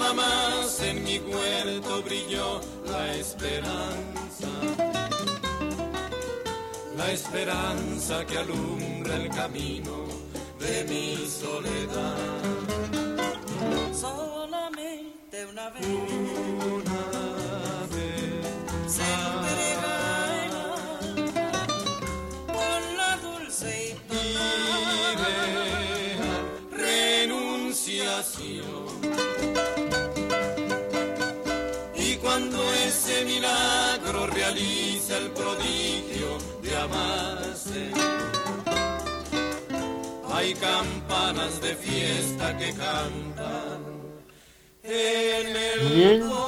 nada más en mi huerto brilló la esperanza. La esperanza que alumbra el camino de mi soledad. solamente una vez. Realiza el prodigio de amarse, hay campanas de fiesta que cantan en el bien. corazón.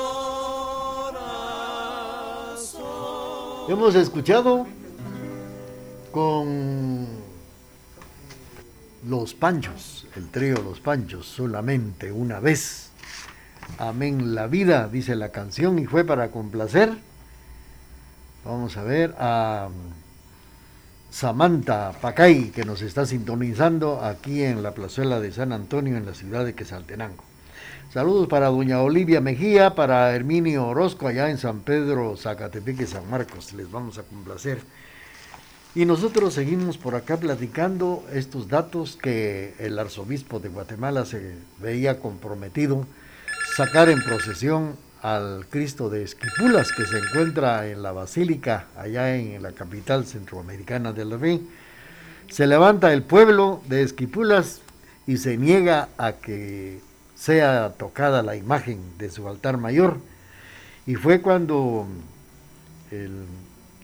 Hemos escuchado con los Panchos, el trío Los Panchos, solamente una vez. Amén la vida, dice la canción, y fue para complacer. Vamos a ver a Samantha Pacay, que nos está sintonizando aquí en la plazuela de San Antonio, en la ciudad de Quesaltenango. Saludos para doña Olivia Mejía, para Herminio Orozco, allá en San Pedro, Zacatepeque, San Marcos. Les vamos a complacer. Y nosotros seguimos por acá platicando estos datos que el arzobispo de Guatemala se veía comprometido sacar en procesión al Cristo de Esquipulas que se encuentra en la basílica allá en la capital centroamericana del Rey. Se levanta el pueblo de Esquipulas y se niega a que sea tocada la imagen de su altar mayor. Y fue cuando el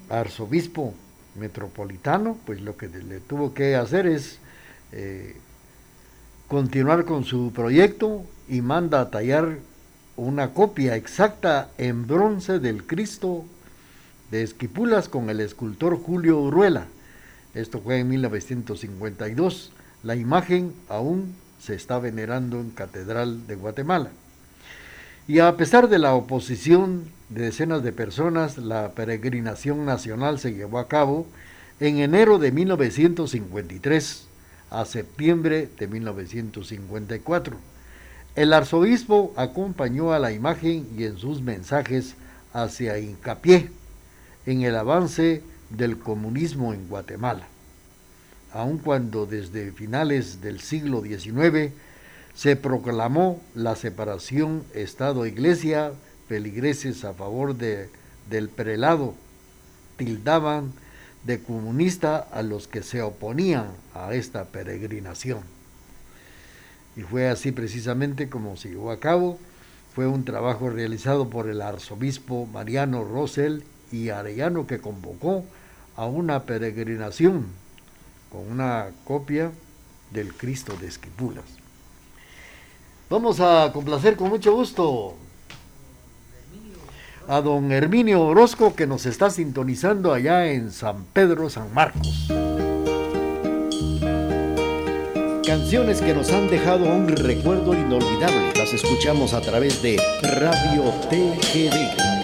arzobispo metropolitano, pues lo que le tuvo que hacer es eh, continuar con su proyecto y manda a tallar una copia exacta en bronce del Cristo de Esquipulas con el escultor Julio Uruela. Esto fue en 1952. La imagen aún se está venerando en Catedral de Guatemala. Y a pesar de la oposición de decenas de personas, la peregrinación nacional se llevó a cabo en enero de 1953 a septiembre de 1954. El arzobispo acompañó a la imagen y en sus mensajes hacia hincapié en el avance del comunismo en Guatemala, aun cuando desde finales del siglo XIX se proclamó la separación Estado-Iglesia, peligreses a favor de, del prelado tildaban de comunista a los que se oponían a esta peregrinación. Y fue así precisamente como se llevó a cabo. Fue un trabajo realizado por el arzobispo Mariano Rosell y Arellano que convocó a una peregrinación con una copia del Cristo de Esquipulas. Vamos a complacer con mucho gusto a don Herminio Orozco que nos está sintonizando allá en San Pedro, San Marcos. Canciones que nos han dejado un recuerdo inolvidable. Las escuchamos a través de Radio TGD.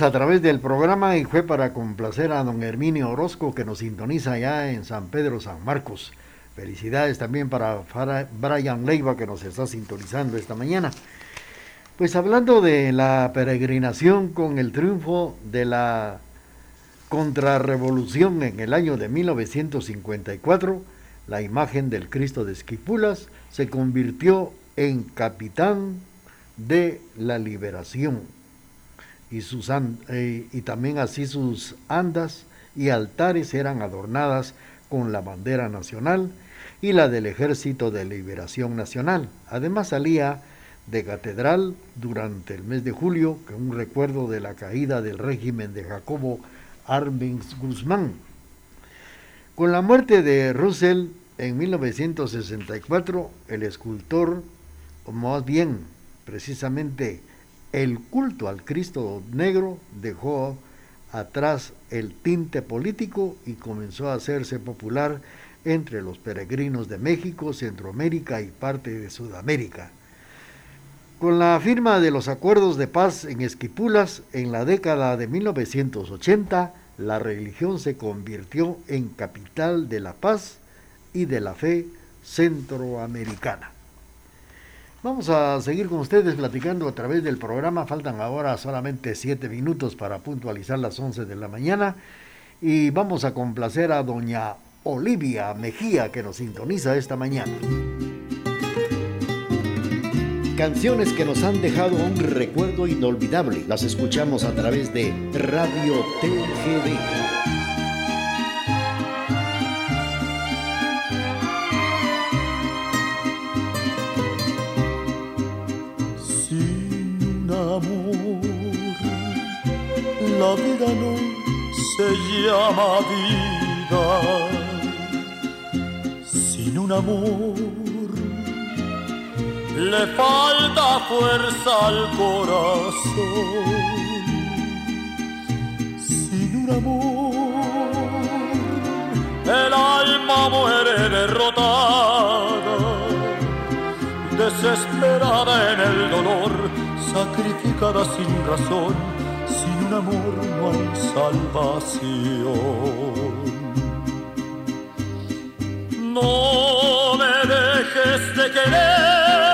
A través del programa y fue para complacer a don Herminio Orozco que nos sintoniza allá en San Pedro San Marcos. Felicidades también para Brian Leiva que nos está sintonizando esta mañana. Pues hablando de la peregrinación con el triunfo de la contrarrevolución en el año de 1954, la imagen del Cristo de Esquipulas se convirtió en capitán de la liberación y, sus eh, y también así sus andas y altares eran adornadas con la bandera nacional y la del Ejército de Liberación Nacional. Además salía de catedral durante el mes de julio, que un recuerdo de la caída del régimen de Jacobo Arbenz Guzmán. Con la muerte de Russell en 1964, el escultor, o más bien precisamente el culto al Cristo negro, dejó atrás el tinte político y comenzó a hacerse popular entre los peregrinos de México, Centroamérica y parte de Sudamérica. Con la firma de los acuerdos de paz en Esquipulas en la década de 1980, la religión se convirtió en capital de la paz y de la fe centroamericana. Vamos a seguir con ustedes platicando a través del programa. Faltan ahora solamente siete minutos para puntualizar las 11 de la mañana. Y vamos a complacer a doña Olivia Mejía que nos sintoniza esta mañana. Canciones que nos han dejado un recuerdo inolvidable. Las escuchamos a través de Radio TGD. Se llama vida. Sin un amor, le falta fuerza al corazón. Sin un amor, el alma muere derrotada desesperada en el dolor, sacrificada sin razón, sin un amor salvación. No me dejes de querer,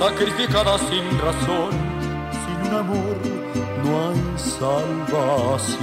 sacrificada sin razón, sin un amor no hay salvación.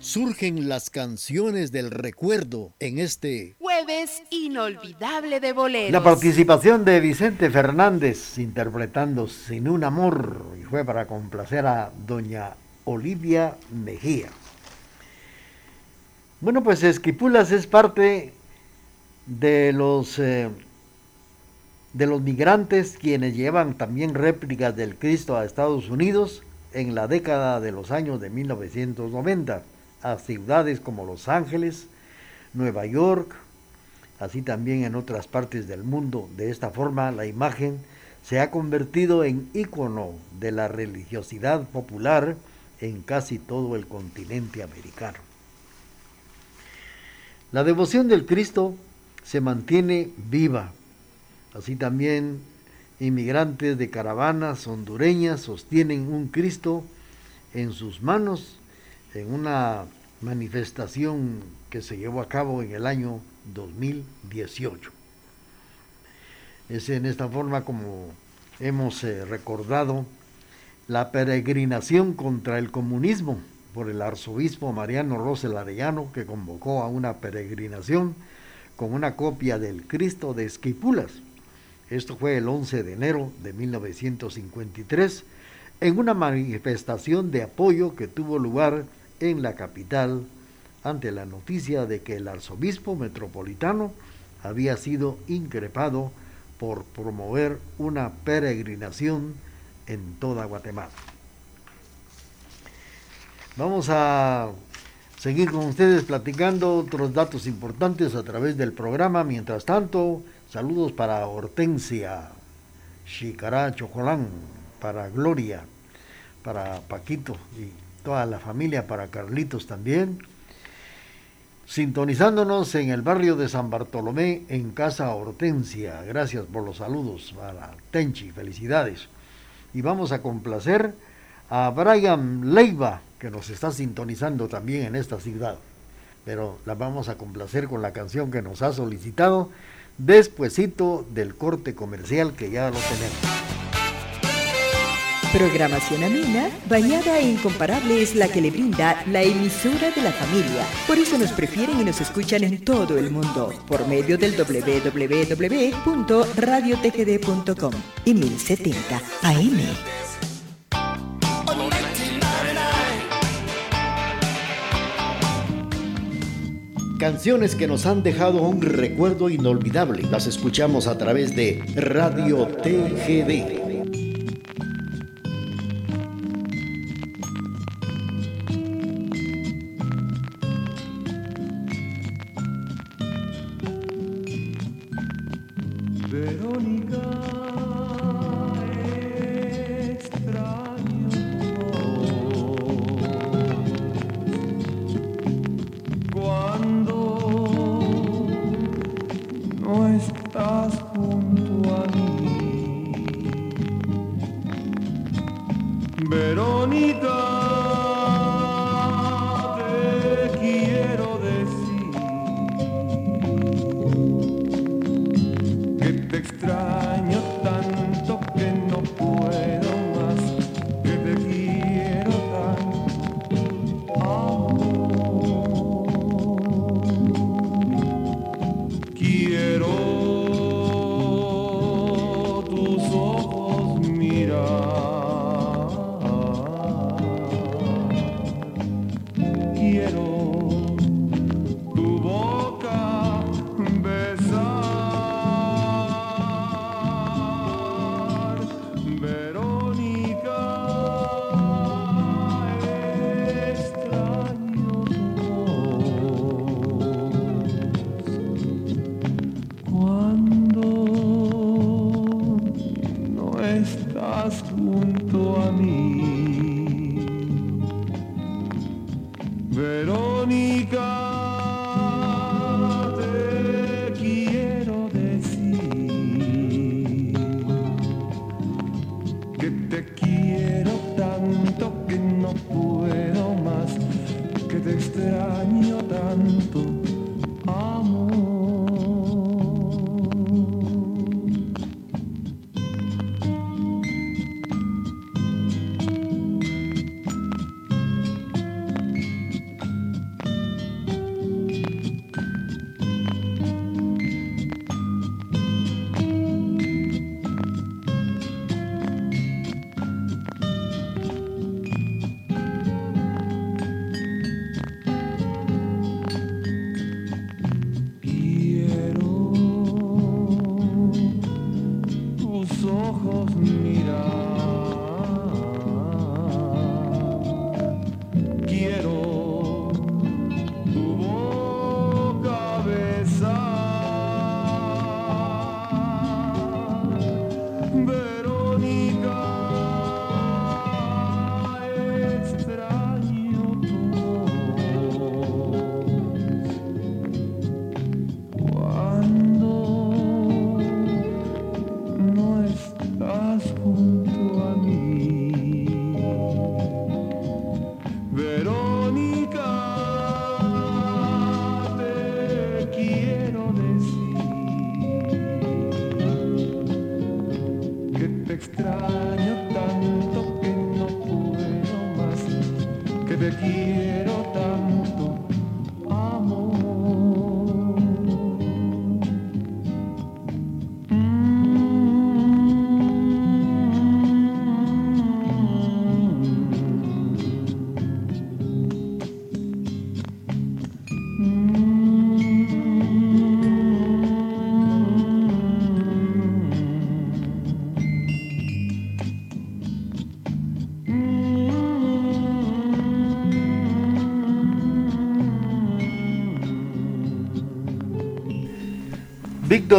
Surgen las canciones del recuerdo en este Jueves inolvidable de boleros. La participación de Vicente Fernández interpretando Sin un amor y fue para complacer a doña Olivia Mejía. Bueno, pues Esquipulas es parte de los eh, de los migrantes quienes llevan también réplicas del Cristo a Estados Unidos en la década de los años de 1990 a ciudades como Los Ángeles, Nueva York, así también en otras partes del mundo. De esta forma, la imagen se ha convertido en ícono de la religiosidad popular en casi todo el continente americano. La devoción del Cristo se mantiene viva. Así también inmigrantes de caravanas hondureñas sostienen un Cristo en sus manos en una manifestación que se llevó a cabo en el año 2018. Es en esta forma como hemos eh, recordado la peregrinación contra el comunismo por el arzobispo Mariano Rosel Arellano, que convocó a una peregrinación con una copia del Cristo de Esquipulas. Esto fue el 11 de enero de 1953, en una manifestación de apoyo que tuvo lugar en la capital ante la noticia de que el arzobispo metropolitano había sido increpado por promover una peregrinación en toda Guatemala. Vamos a seguir con ustedes platicando otros datos importantes a través del programa. Mientras tanto, saludos para Hortensia, Chicará Chocolán, para Gloria, para Paquito y toda la familia, para Carlitos también. Sintonizándonos en el barrio de San Bartolomé, en Casa Hortensia. Gracias por los saludos para Tenchi, felicidades. Y vamos a complacer a Brian Leiva, que nos está sintonizando también en esta ciudad. Pero la vamos a complacer con la canción que nos ha solicitado despuesito del corte comercial que ya lo tenemos. Programación amena, bañada e incomparable es la que le brinda la emisora de la familia. Por eso nos prefieren y nos escuchan en todo el mundo por medio del www.radiotgd.com y 1070 AM. Canciones que nos han dejado un recuerdo inolvidable. Las escuchamos a través de Radio TGD.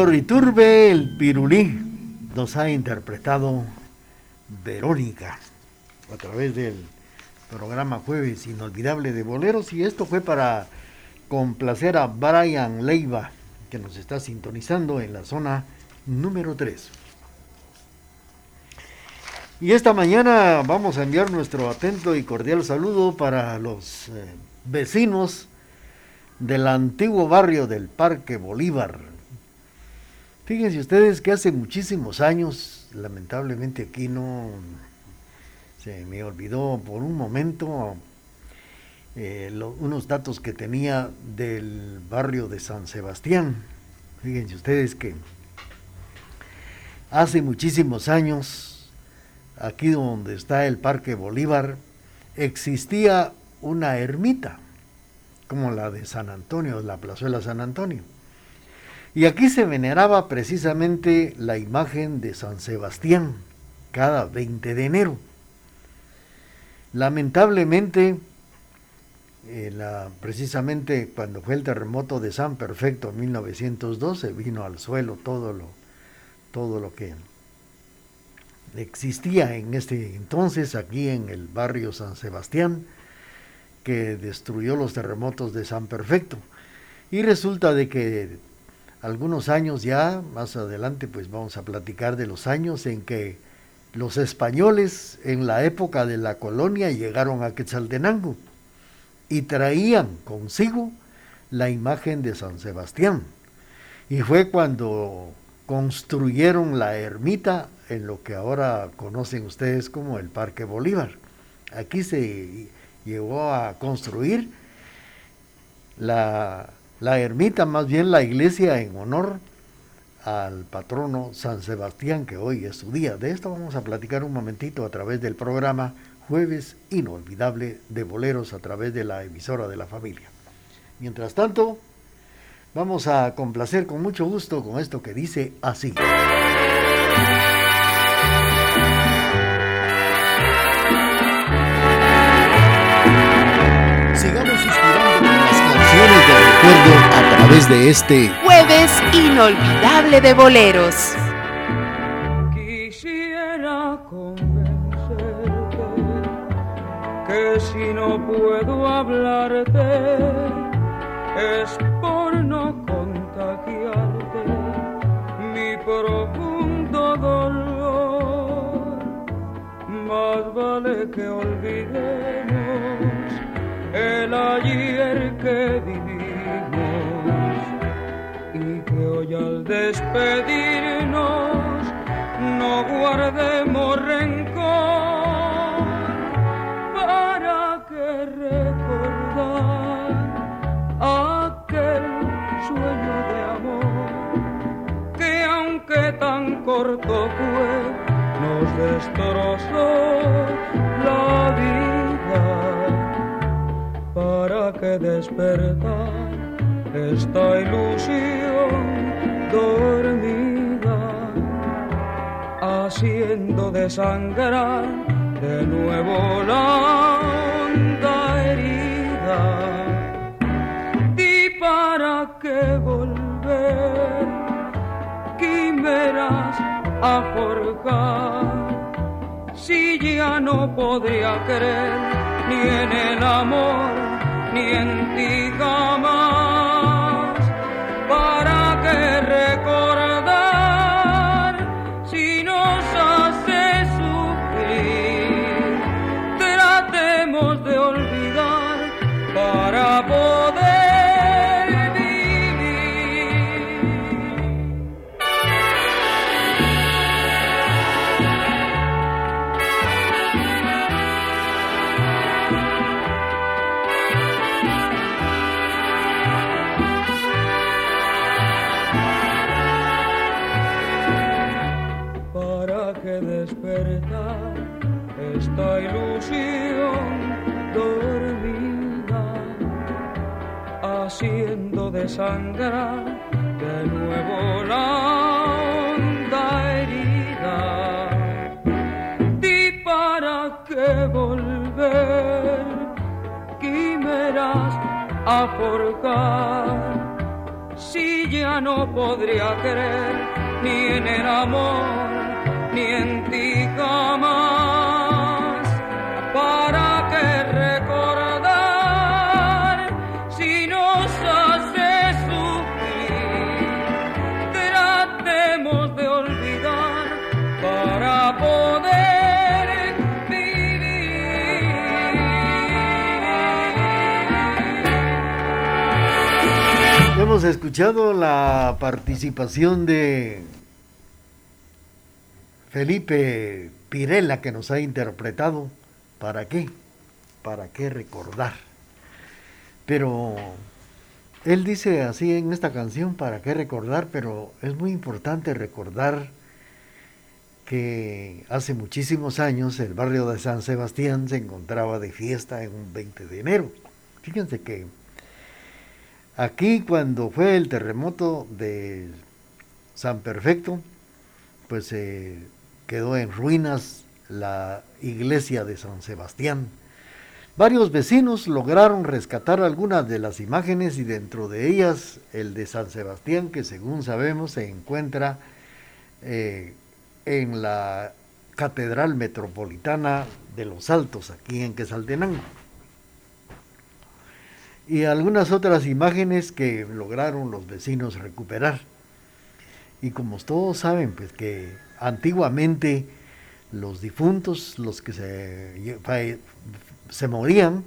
Víctor Iturbe, el pirulí, nos ha interpretado Verónica a través del programa Jueves Inolvidable de Boleros y esto fue para complacer a Brian Leiva que nos está sintonizando en la zona número 3. Y esta mañana vamos a enviar nuestro atento y cordial saludo para los eh, vecinos del antiguo barrio del Parque Bolívar. Fíjense ustedes que hace muchísimos años, lamentablemente aquí no se me olvidó por un momento eh, unos datos que tenía del barrio de San Sebastián. Fíjense ustedes que hace muchísimos años, aquí donde está el Parque Bolívar, existía una ermita, como la de San Antonio, la plazuela San Antonio. Y aquí se veneraba precisamente la imagen de San Sebastián cada 20 de enero. Lamentablemente, eh, la- precisamente cuando fue el terremoto de San Perfecto en 1912, vino al suelo todo lo, todo lo que existía en este entonces aquí en el barrio San Sebastián, que destruyó los terremotos de San Perfecto. Y resulta de que algunos años ya, más adelante pues vamos a platicar de los años en que los españoles en la época de la colonia llegaron a Quetzaltenango y traían consigo la imagen de San Sebastián. Y fue cuando construyeron la ermita en lo que ahora conocen ustedes como el Parque Bolívar. Aquí se llegó a construir la, la ermita, más bien la iglesia en honor al patrono San Sebastián, que hoy es su día. De esto vamos a platicar un momentito a través del programa Jueves Inolvidable de Boleros a través de la emisora de la familia. Mientras tanto, vamos a complacer con mucho gusto con esto que dice así. De este Jueves inolvidable de boleros. Quisiera convencerte que si no puedo hablarte es por no contagiarte mi profundo dolor. Más vale que olvidemos el ayer que hoy al despedirnos no guardemos rencor para que recordar aquel sueño de amor que aunque tan corto fue nos destrozó la vida para que despertar esta ilusión dormida haciendo desangrar de nuevo la honda herida. ¿Y para qué volver quimeras a forjar si ya no podría creer ni en el amor ni en ti jamás? Desangrar de nuevo la honda herida. ¿Y para qué volver quimeras a forjar? si ya no podría creer ni en el amor ni en ti jamás. Hemos escuchado la participación de Felipe Pirela que nos ha interpretado ¿Para qué? ¿Para qué recordar? Pero él dice así en esta canción, ¿para qué recordar? Pero es muy importante recordar que hace muchísimos años el barrio de San Sebastián se encontraba de fiesta en un 20 de enero. Fíjense que aquí cuando fue el terremoto de San Perfecto, pues se quedó en ruinas la iglesia de San Sebastián. Varios vecinos lograron rescatar algunas de las imágenes y dentro de ellas el de San Sebastián, que según sabemos se encuentra eh, en la Catedral Metropolitana de los Altos, aquí en Quesaltenango. Y algunas otras imágenes que lograron los vecinos recuperar. Y como todos saben, pues que antiguamente los difuntos, los que se, se morían,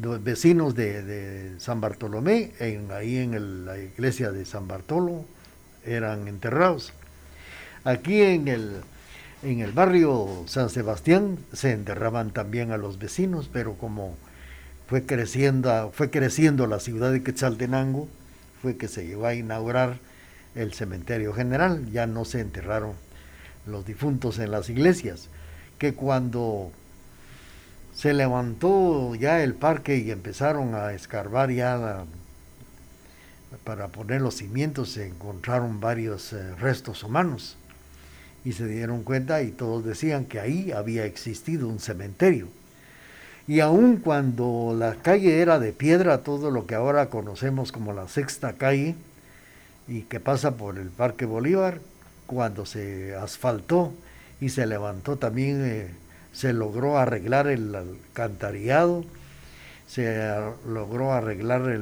los vecinos de, San Bartolomé, en, ahí en la iglesia de San Bartolo, eran enterrados. Aquí en el, en el barrio San Sebastián se enterraban también a los vecinos, pero como fue creciendo, fue creciendo la ciudad de Quetzaltenango, fue que se llegó a inaugurar el cementerio general, ya no se enterraron los difuntos en las iglesias, que cuando se levantó ya el parque y empezaron a escarbar ya para poner los cimientos, se encontraron varios eh, restos humanos y se dieron cuenta y todos decían que ahí había existido un cementerio. Y aun cuando la calle era de piedra, todo lo que ahora conocemos como la sexta calle, y que pasa por el Parque Bolívar, cuando se asfaltó y se levantó también eh, se logró arreglar el alcantarillado, se logró arreglar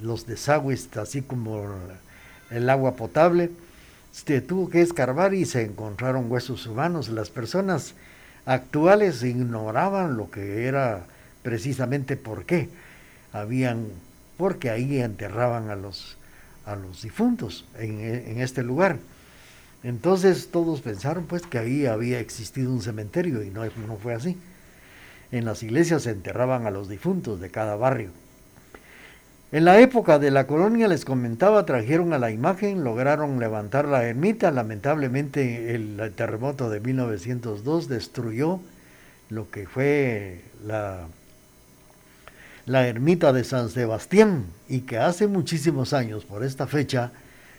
los desagües, así como el agua potable. Se tuvo que escarbar y se encontraron huesos humanos. Las personas actuales ignoraban lo que era precisamente por qué. Habían, porque ahí enterraban a los, a los difuntos en, en este lugar. Entonces todos pensaron pues que ahí había existido un cementerio y no, no fue así. En las iglesias se enterraban a los difuntos de cada barrio. En la época de la colonia, les comentaba, trajeron a la imagen, lograron levantar la ermita. Lamentablemente el terremoto de 1902 destruyó lo que fue la, la ermita de San Sebastián y que hace muchísimos años, por esta fecha,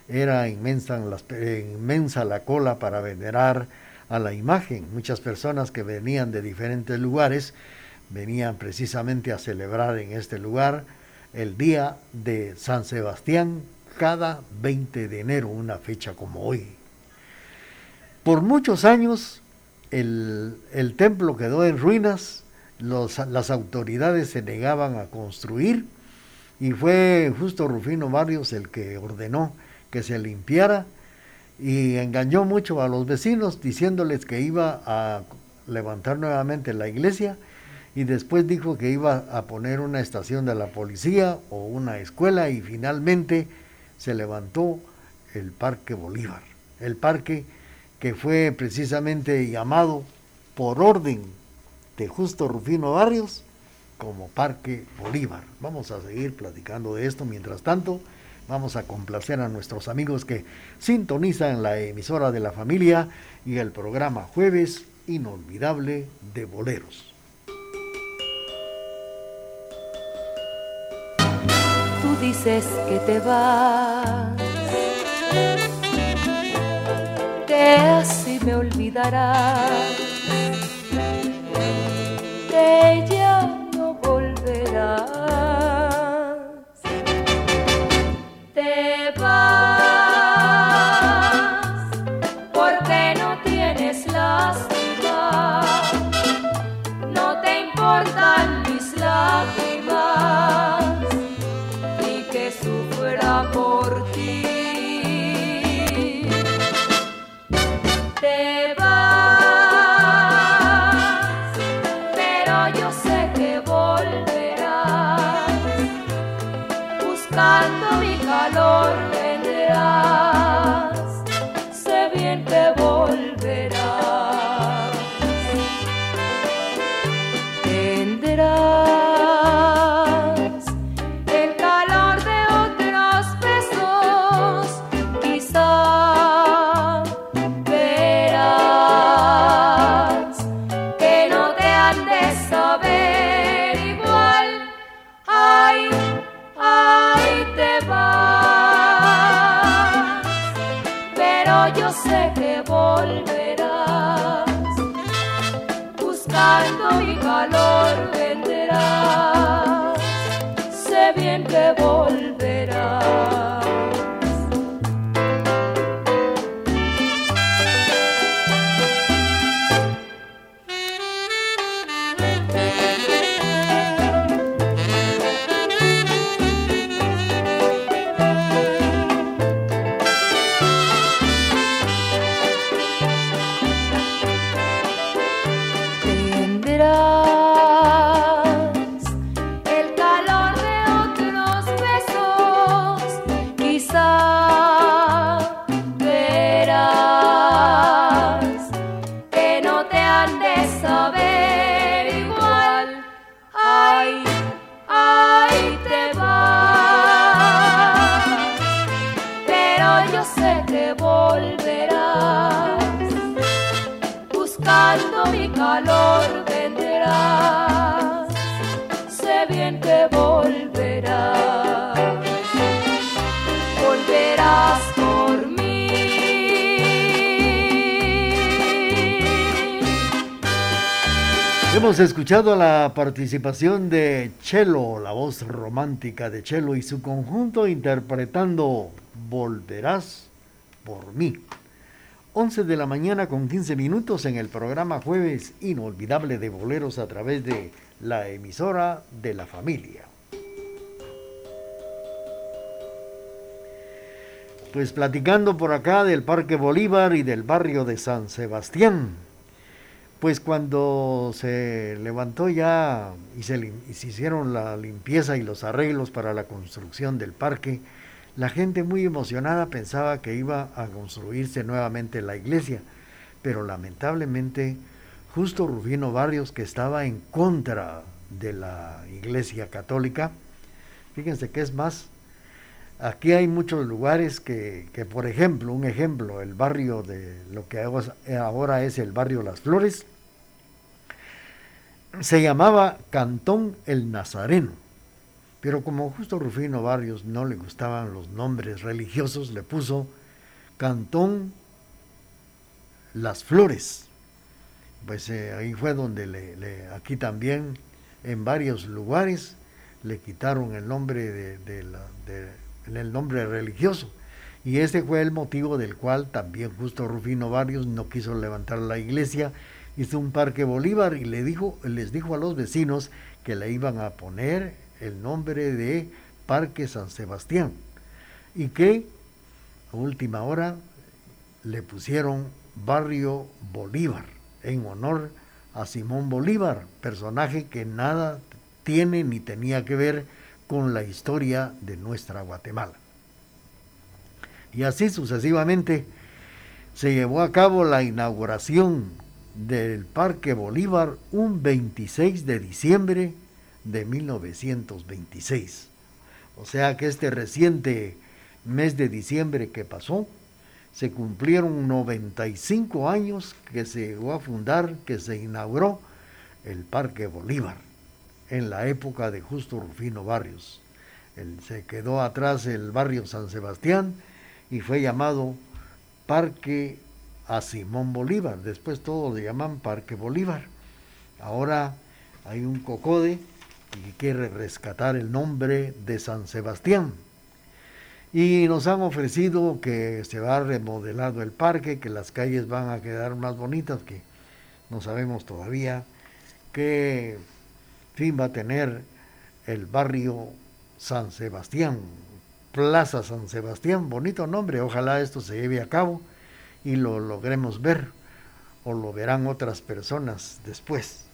era inmensa, inmensa la cola para venerar a la imagen. Muchas personas que venían de diferentes lugares venían precisamente a celebrar en este lugar el día de San Sebastián cada 20 de enero, una fecha como hoy. Por muchos años el, templo quedó en ruinas, las autoridades se negaban a construir y fue justo Rufino Barrios el que ordenó que se limpiara y engañó mucho a los vecinos diciéndoles que iba a levantar nuevamente la iglesia y después dijo que iba a poner una estación de la policía o una escuela y finalmente se levantó el Parque Bolívar, el parque que fue precisamente llamado por orden de Justo Rufino Barrios como Parque Bolívar. Vamos a seguir platicando de esto mientras tanto. Vamos a complacer a nuestros amigos que sintonizan la emisora de la familia y el programa Jueves Inolvidable de Boleros. Dices que te vas, que así me olvidarás, Hemos escuchado la participación de Chelo, la voz romántica de Chelo y su conjunto interpretando Volverás por mí. 11 de la mañana con 15 minutos en el programa Jueves Inolvidable de Boleros a través de la emisora de la familia. Pues platicando por acá del Parque Bolívar y del barrio de San Sebastián. Pues cuando se levantó ya y se, hicieron la limpieza y los arreglos para la construcción del parque, la gente muy emocionada pensaba que iba a construirse nuevamente la iglesia, pero lamentablemente justo Rufino Barrios, que estaba en contra de la iglesia católica, fíjense que es más, aquí hay muchos lugares que, que, por ejemplo, un ejemplo, el barrio de lo que ahora es el barrio Las Flores, se llamaba Cantón el Nazareno pero como justo Rufino Barrios no le gustaban los nombres religiosos, le puso Cantón Las Flores. Pues eh, ahí fue donde le, aquí también, en varios lugares, le quitaron el nombre de, el nombre religioso. Y ese fue el motivo del cual también justo Rufino Barrios no quiso levantar la iglesia, hizo un parque Bolívar y le dijo, les dijo a los vecinos que le iban a poner el nombre de Parque San Sebastián y que a última hora le pusieron Barrio Bolívar en honor a Simón Bolívar, personaje que nada tiene ni tenía que ver con la historia de nuestra Guatemala. Y así sucesivamente se llevó a cabo la inauguración del Parque Bolívar un 26 de diciembre de 1926. O sea que este reciente mes de diciembre que pasó, se cumplieron 95 años que se llegó a fundar, que se inauguró el Parque Bolívar, en la época de Justo Rufino Barrios. se quedó atrás el barrio San Sebastián y fue llamado Parque a Simón Bolívar. Después todos le llaman Parque Bolívar. Ahora hay un cocode y quiere rescatar el nombre de San Sebastián. Y nos han ofrecido que se va remodelado el parque, que las calles van a quedar más bonitas, que no sabemos todavía qué fin va a tener el barrio San Sebastián, Plaza San Sebastián, bonito nombre, ojalá esto se lleve a cabo y lo logremos ver o lo verán otras personas después.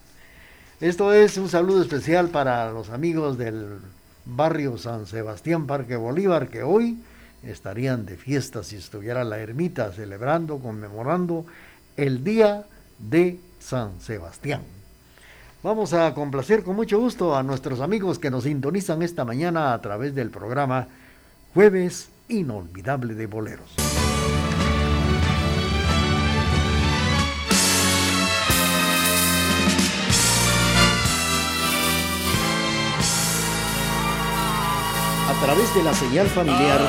Esto es un saludo especial para los amigos del barrio San Sebastián Parque Bolívar que hoy estarían de fiesta si estuviera la ermita celebrando, conmemorando el Día de San Sebastián. Vamos a complacer con mucho gusto a nuestros amigos que nos sintonizan esta mañana a través del programa Jueves Inolvidable de Boleros. A través de la señal familiar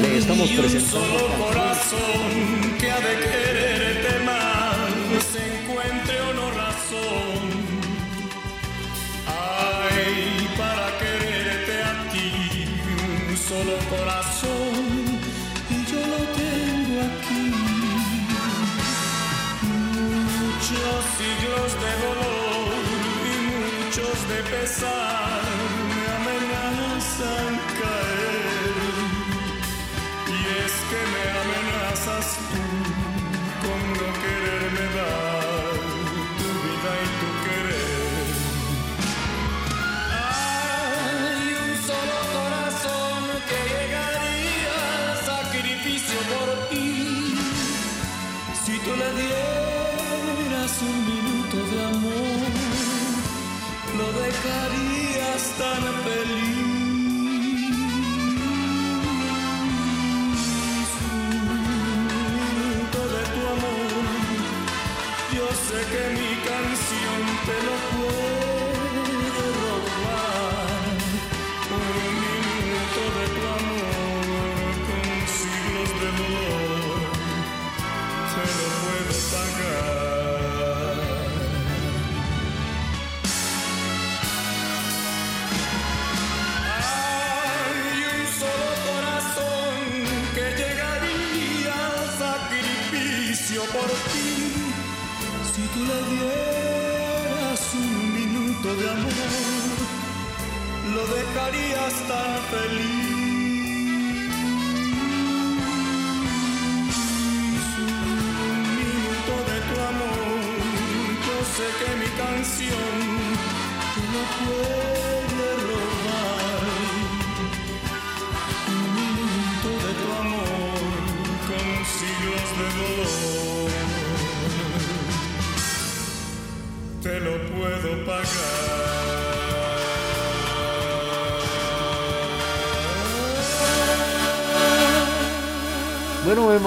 le estamos presentando. Un corazón que ha de quererte más, encuentre o no razón. Ay, para quererte a ti, un solo corazón, y yo lo tengo aquí. Muchos siglos de dolor y muchos de pesar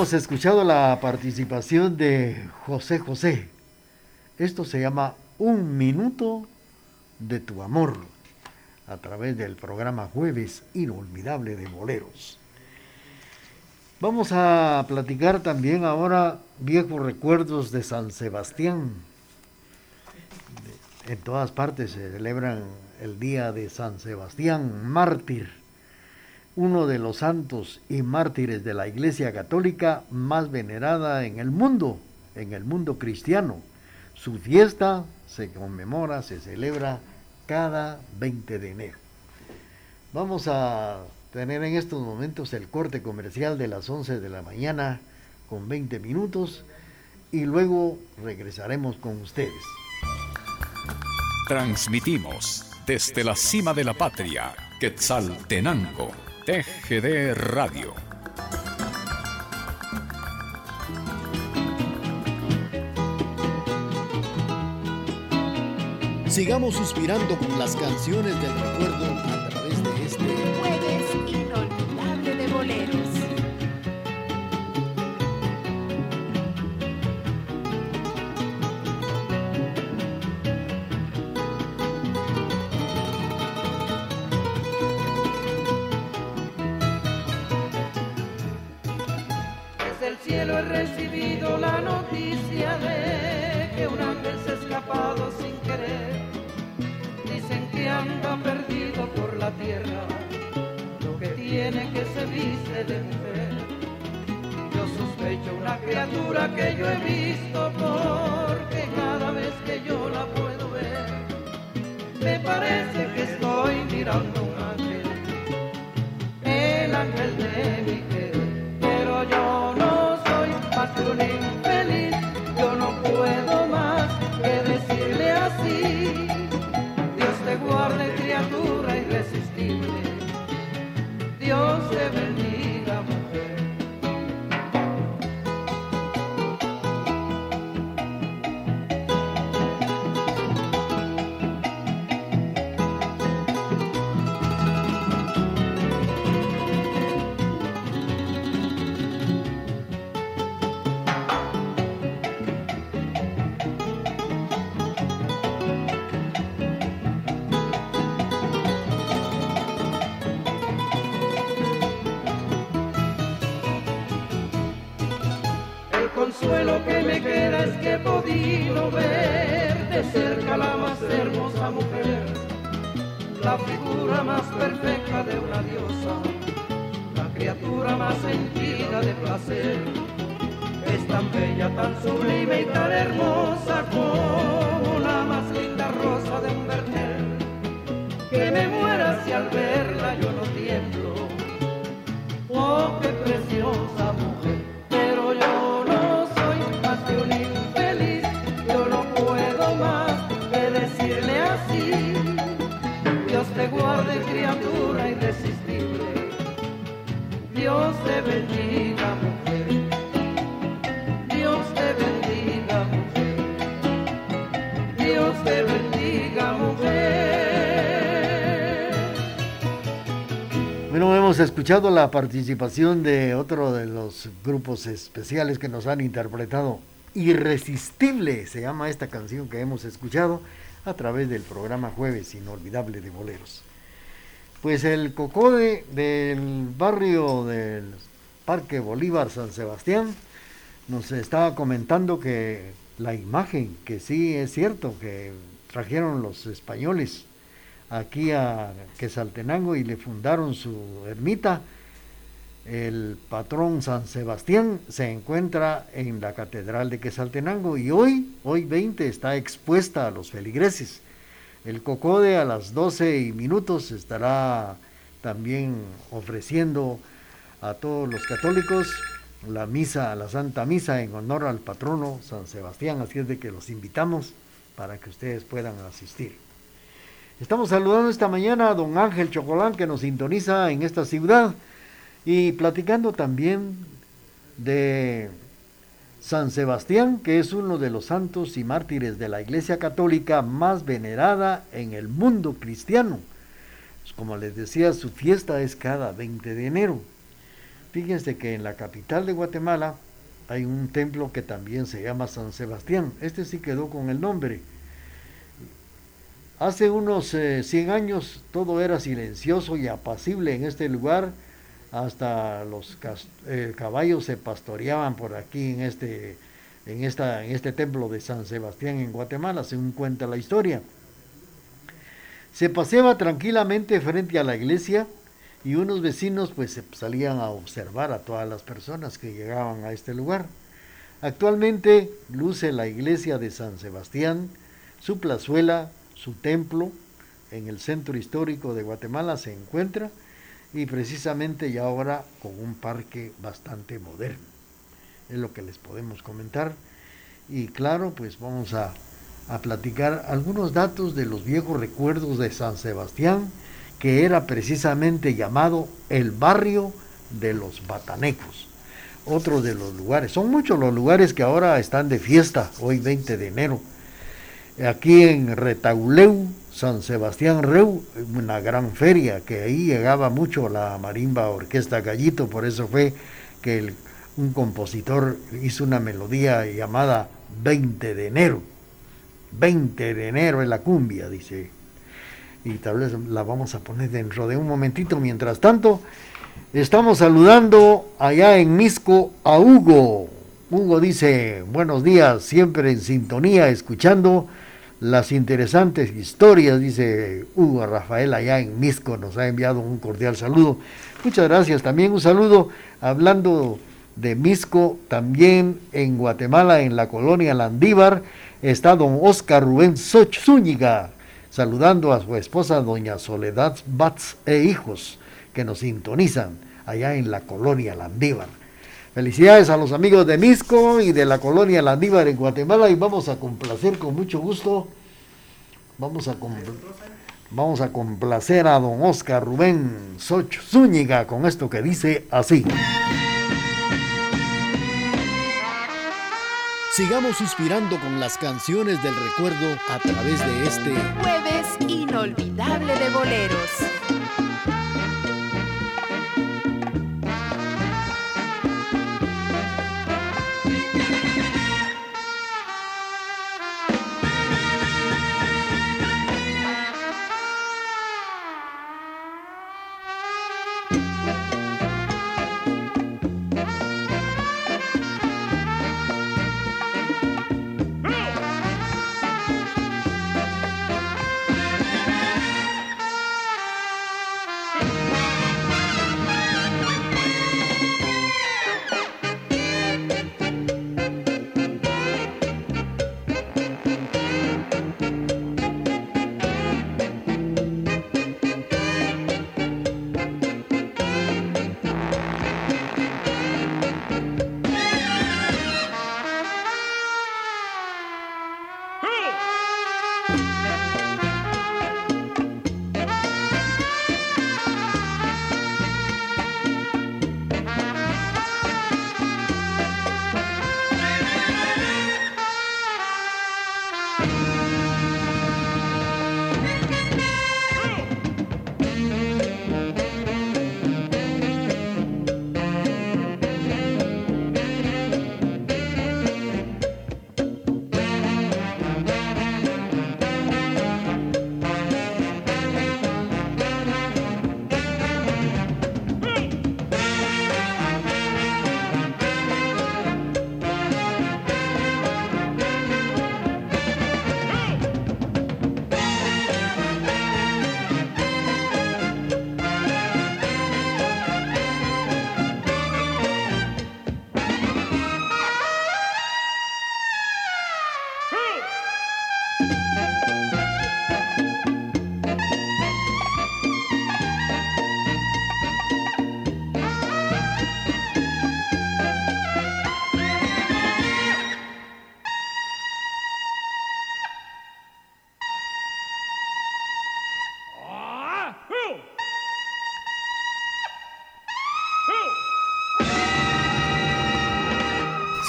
hemos escuchado la participación de José José. Esto se llama Un Minuto de tu Amor a través del programa Jueves Inolvidable de Boleros. Vamos a platicar también ahora viejos recuerdos de San Sebastián. En todas partes se celebran el día de San Sebastián, mártir, uno de los santos y mártires de la Iglesia Católica más venerada en el mundo, en el mundo cristiano. Su fiesta se conmemora, se celebra cada 20 de enero. Vamos a tener en estos momentos el corte comercial de las 11 de la mañana con 20 minutos y luego regresaremos con ustedes. Transmitimos desde la cima de la patria, Quetzaltenango, TGD Radio. Sigamos suspirando con las canciones del recuerdo a través de este recibido la noticia de que un ángel se ha escapado sin querer. Dicen que anda perdido por la tierra, lo que tiene que se viste de mujer. Yo sospecho una criatura que yo he visto porque cada vez que yo la puedo ver, me parece que estoy mirando un ángel, el ángel de mi la figura más perfecta de una diosa, la criatura más sentida de placer. Es tan bella, tan sublime guarde, criatura irresistible. Dios te bendiga, mujer. Dios te bendiga, mujer. Dios te bendiga, mujer. Bueno, hemos escuchado la participación de otro de los grupos especiales que nos han interpretado. Irresistible se llama esta canción que hemos escuchado a través del programa Jueves Inolvidable de Boleros. Pues el cocode del barrio del Parque Bolívar San Sebastián nos estaba comentando que la imagen, que sí es cierto que trajeron los españoles aquí a Quesaltenango y le fundaron su ermita. El patrón San Sebastián se encuentra en la Catedral de Quesaltenango y hoy, hoy 20, está expuesta a los feligreses. El COCODE a las 12 y minutos estará también ofreciendo a todos los católicos la misa, la Santa Misa en honor al patrono San Sebastián, así es de que los invitamos para que ustedes puedan asistir. Estamos saludando esta mañana a don Ángel Chocolán que nos sintoniza en esta ciudad y platicando también de San Sebastián, que es uno de los santos y mártires de la Iglesia Católica más venerada en el mundo cristiano. Como les decía, su fiesta es cada 20 de enero. Fíjense que en la capital de Guatemala hay un templo que también se llama San Sebastián. Este sí quedó con el nombre. Hace unos 100 eh, años todo era silencioso y apacible en este lugar. Hasta los eh, caballos se pastoreaban por aquí en este, en, esta, en este templo de San Sebastián en Guatemala, según cuenta la historia. Se paseaba tranquilamente frente a la iglesia y unos vecinos pues salían a observar a todas las personas que llegaban a este lugar. Actualmente luce la iglesia de San Sebastián, su plazuela, su templo en el centro histórico de Guatemala se encuentra y precisamente ya ahora con un parque bastante moderno. Es lo que les podemos comentar y claro pues vamos a, a platicar algunos datos de los viejos recuerdos de San Sebastián que era precisamente llamado el barrio de los batanecos. Otro de los lugares, son muchos los lugares que ahora están de fiesta, hoy 20 de enero. Aquí en Retauleu, San Sebastián Reu, una gran feria, que ahí llegaba mucho la marimba orquesta Gallito, por eso fue que un compositor hizo una melodía llamada 20 de enero. 20 de enero en la cumbia, dice y tal vez la vamos a poner dentro de un momentito. Mientras tanto, estamos saludando allá en Misco a Hugo. Hugo dice, buenos días, siempre en sintonía, escuchando las interesantes historias, dice Hugo Rafael allá en Misco, nos ha enviado un cordial saludo. Muchas gracias, también un saludo hablando de Misco, también en Guatemala, en la colonia Landívar, está don Oscar Rubén Soch Zúñiga, saludando a su esposa doña Soledad Batz e hijos que nos sintonizan allá en la colonia Landívar. Felicidades a los amigos de Misco y de la colonia Landívar en Guatemala y vamos a complacer con mucho gusto. Vamos a, vamos a complacer a don Oscar Rubén Soch Zúñiga con esto que dice así. Sigamos suspirando con las canciones del recuerdo a través de este jueves inolvidable de boleros. Bye.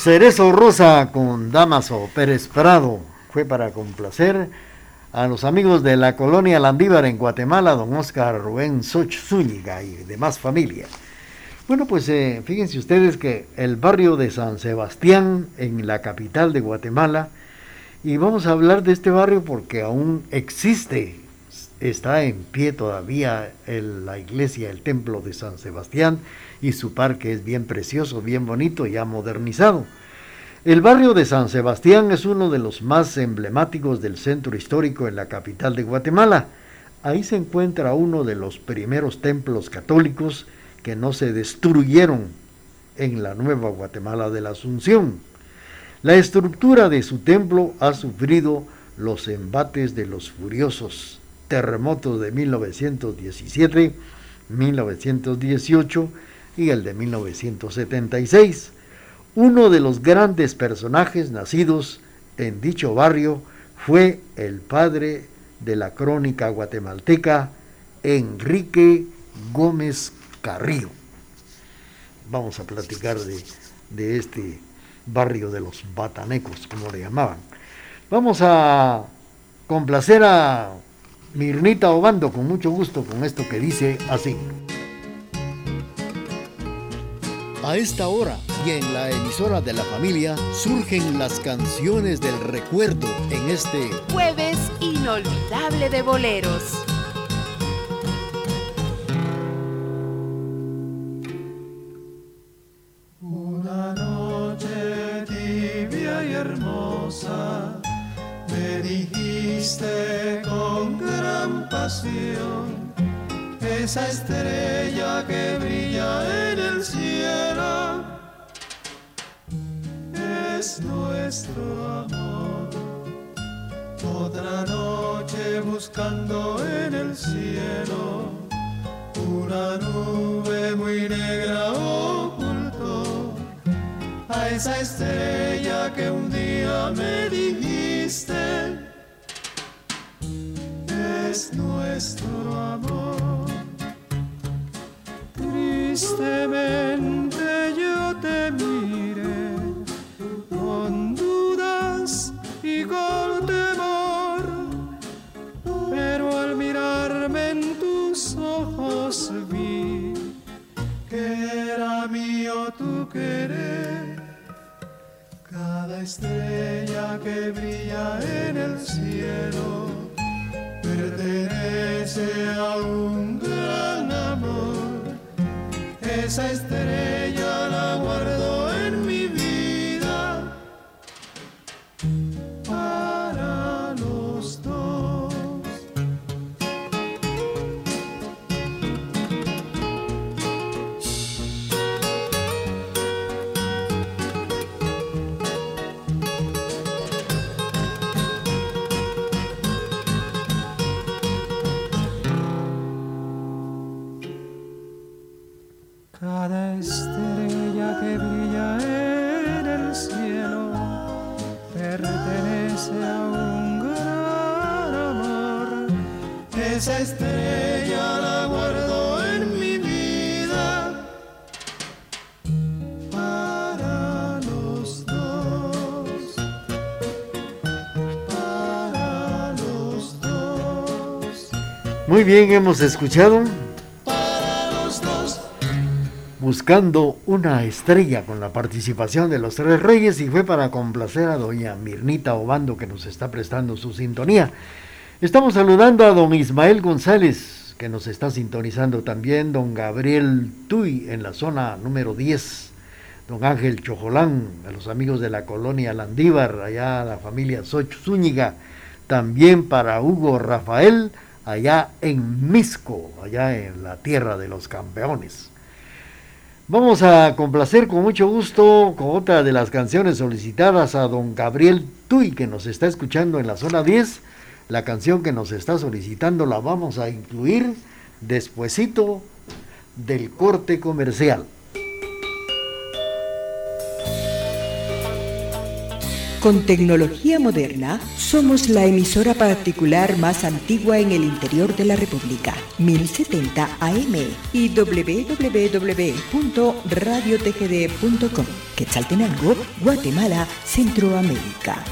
Cerezo Rosa con Damaso Pérez Prado fue para complacer a los amigos de la colonia Landívar en Guatemala, don Oscar Rubén Soch Zúñiga y demás familia. Bueno, pues eh, fíjense ustedes que el barrio de San Sebastián, en la capital de Guatemala, y vamos a hablar de este barrio porque aún existe, está en pie todavía la iglesia, el templo de San Sebastián, y su parque es bien precioso, bien bonito, ya modernizado. El barrio de San Sebastián es uno de los más emblemáticos del centro histórico en la capital de Guatemala. Ahí se encuentra uno de los primeros templos católicos que no se destruyeron en la nueva Guatemala de la Asunción. La estructura de su templo ha sufrido los embates de los furiosos terremotos de 1917, 1918 y el de 1976. Uno de los grandes personajes nacidos en dicho barrio fue el padre de la crónica guatemalteca, Enrique Gómez Carrillo. Vamos a platicar de, este barrio de los batanecos, como le llamaban. Vamos a complacer a Mirnita Obando con mucho gusto con esto que dice así. A esta hora y en la emisora de la familia surgen las canciones del recuerdo en este jueves inolvidable de boleros. Esa estrella que brilla en el cielo es nuestro amor. Otra noche buscando en el cielo una nube muy negra ocultó a esa estrella que un día me dijiste es nuestro amor. Tristemente yo te miré con dudas y con temor, pero al mirarme en tus ojos vi que era mío tu querer. Cada estrella que brilla en el cielo pertenece a un gran amor. Esa estrella la guardo Esa estrella la guardo en mi vida para los dos. Para los dos. Muy bien, hemos escuchado buscando una estrella con la participación de los tres reyes y fue para complacer a doña Mirnita Obando que nos está prestando su sintonía. Estamos saludando a don Ismael González que nos está sintonizando también, don Gabriel Tuy en la zona número 10, don Ángel Chojolán, a los amigos de la colonia Landívar, allá la familia Soch Zúñiga, también para Hugo Rafael, allá en Misco, allá en la tierra de los campeones. Vamos a complacer con mucho gusto con otra de las canciones solicitadas a don Gabriel Tuy, que nos está escuchando en la zona 10. La canción que nos está solicitando la vamos a incluir despuesito del corte comercial. Con tecnología moderna, somos la emisora particular más antigua en el interior de la República, 1070 AM y www.radiotgd.com. Quetzaltenango, Guatemala, Centroamérica.